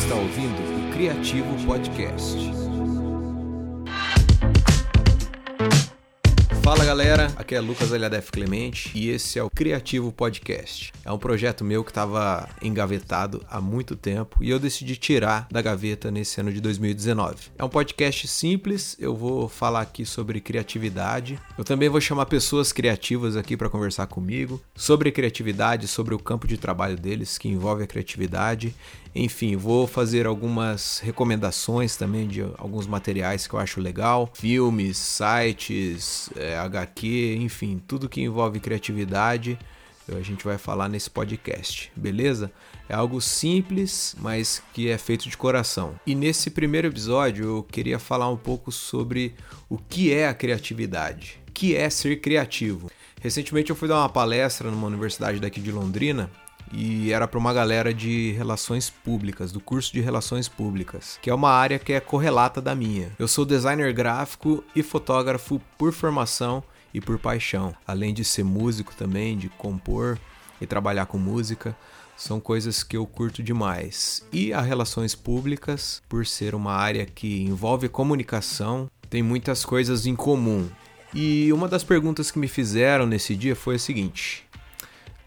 está ouvindo o Criativo Podcast. Fala galera, aqui é Lucas Aliadef Clemente e esse é o Criativo Podcast. É um projeto meu que estava engavetado há muito tempo e eu decidi tirar da gaveta nesse ano de 2019. É um podcast simples, eu vou falar aqui sobre criatividade. Eu também vou chamar pessoas criativas aqui para conversar comigo sobre criatividade, sobre o campo de trabalho deles que envolve a criatividade enfim, vou fazer algumas recomendações também de alguns materiais que eu acho legal, filmes, sites, é, HQ, enfim, tudo que envolve criatividade a gente vai falar nesse podcast, beleza? É algo simples, mas que é feito de coração. E nesse primeiro episódio eu queria falar um pouco sobre o que é a criatividade, o que é ser criativo. Recentemente eu fui dar uma palestra numa universidade daqui de Londrina e era para uma galera de relações públicas, do curso de relações públicas, que é uma área que é correlata da minha. Eu sou designer gráfico e fotógrafo por formação e por paixão, além de ser músico também, de compor e trabalhar com música. São coisas que eu curto demais. E as relações públicas, por ser uma área que envolve comunicação, tem muitas coisas em comum. E uma das perguntas que me fizeram nesse dia foi a seguinte: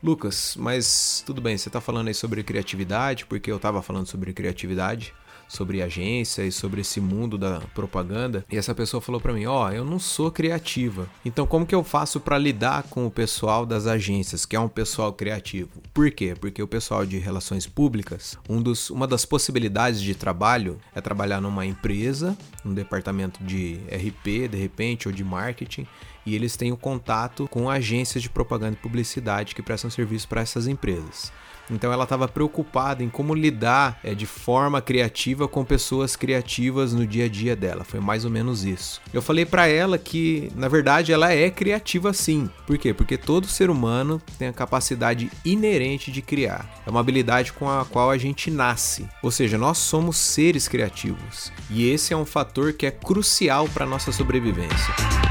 Lucas, mas tudo bem, você está falando aí sobre criatividade, porque eu estava falando sobre criatividade, sobre agência e sobre esse mundo da propaganda. E essa pessoa falou para mim: "Ó, oh, eu não sou criativa. Então como que eu faço para lidar com o pessoal das agências, que é um pessoal criativo?" Por quê? Porque o pessoal de relações públicas, um dos, uma das possibilidades de trabalho é trabalhar numa empresa, num departamento de RP, de repente, ou de marketing e eles têm o contato com agências de propaganda e publicidade que prestam serviço para essas empresas. Então ela estava preocupada em como lidar é, de forma criativa com pessoas criativas no dia a dia dela. Foi mais ou menos isso. Eu falei para ela que, na verdade, ela é criativa sim. Por quê? Porque todo ser humano tem a capacidade inerente de criar. É uma habilidade com a qual a gente nasce. Ou seja, nós somos seres criativos. E esse é um fator que é crucial para nossa sobrevivência.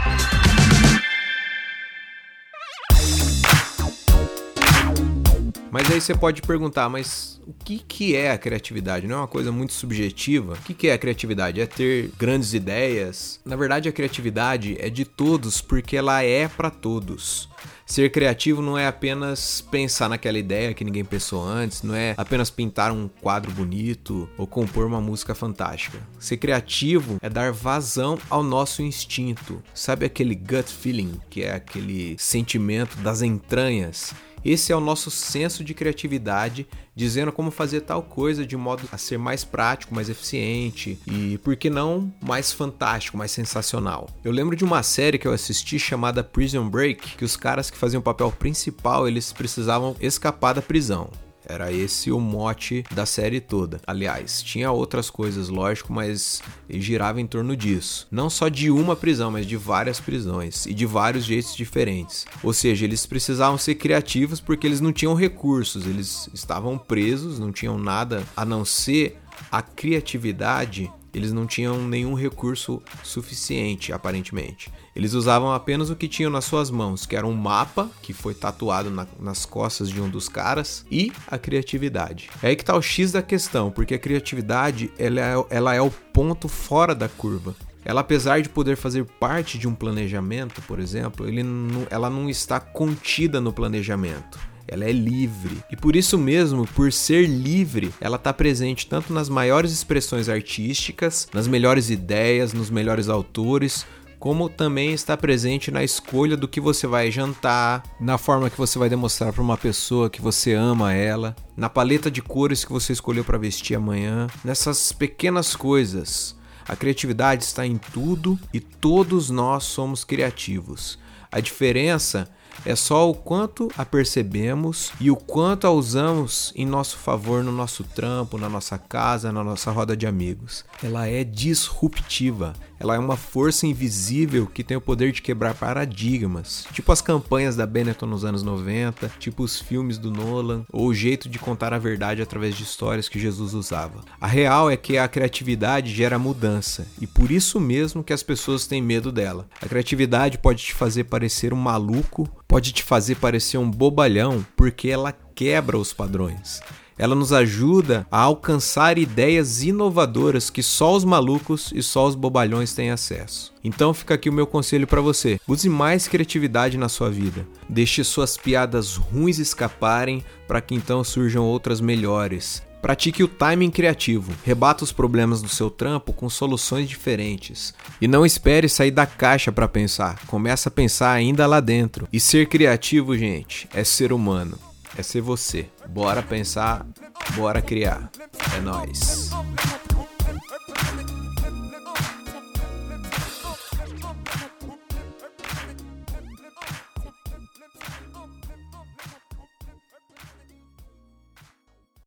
Mas aí você pode perguntar, mas o que, que é a criatividade? Não é uma coisa muito subjetiva? O que, que é a criatividade? É ter grandes ideias? Na verdade, a criatividade é de todos porque ela é para todos. Ser criativo não é apenas pensar naquela ideia que ninguém pensou antes, não é apenas pintar um quadro bonito ou compor uma música fantástica. Ser criativo é dar vazão ao nosso instinto. Sabe aquele gut feeling, que é aquele sentimento das entranhas? Esse é o nosso senso de criatividade, dizendo como fazer tal coisa de modo a ser mais prático, mais eficiente e, por que não, mais fantástico, mais sensacional. Eu lembro de uma série que eu assisti chamada Prison Break, que os caras que faziam o papel principal, eles precisavam escapar da prisão. Era esse o mote da série toda. Aliás, tinha outras coisas, lógico, mas girava em torno disso. Não só de uma prisão, mas de várias prisões e de vários jeitos diferentes. Ou seja, eles precisavam ser criativos porque eles não tinham recursos, eles estavam presos, não tinham nada a não ser a criatividade eles não tinham nenhum recurso suficiente, aparentemente. Eles usavam apenas o que tinham nas suas mãos, que era um mapa que foi tatuado na, nas costas de um dos caras e a criatividade. É aí que tá o X da questão, porque a criatividade ela é, ela é o ponto fora da curva. Ela, apesar de poder fazer parte de um planejamento, por exemplo, ele não, ela não está contida no planejamento ela é livre. E por isso mesmo, por ser livre, ela está presente tanto nas maiores expressões artísticas, nas melhores ideias, nos melhores autores, como também está presente na escolha do que você vai jantar, na forma que você vai demonstrar para uma pessoa que você ama ela, na paleta de cores que você escolheu para vestir amanhã, nessas pequenas coisas. A criatividade está em tudo e todos nós somos criativos. A diferença é só o quanto a percebemos e o quanto a usamos em nosso favor no nosso trampo, na nossa casa, na nossa roda de amigos. Ela é disruptiva, ela é uma força invisível que tem o poder de quebrar paradigmas, tipo as campanhas da Benetton nos anos 90, tipo os filmes do Nolan, ou o jeito de contar a verdade através de histórias que Jesus usava. A real é que a criatividade gera mudança, e por isso mesmo que as pessoas têm medo dela. A criatividade pode te fazer parecer um maluco, pode te fazer parecer um bobalhão, porque ela quebra os padrões. ela nos ajuda a alcançar ideias inovadoras que só os malucos e só os bobalhões têm acesso. Então fica aqui o meu conselho para você: use mais criatividade na sua vida. Deixe suas piadas ruins escaparem para que então surjam outras melhores. Pratique o timing criativo, rebata os problemas do seu trampo com soluções diferentes. E não espere sair da caixa para pensar, comece a pensar ainda lá dentro. E ser criativo, gente, é ser humano, é ser você. Bora pensar, bora criar. É nós.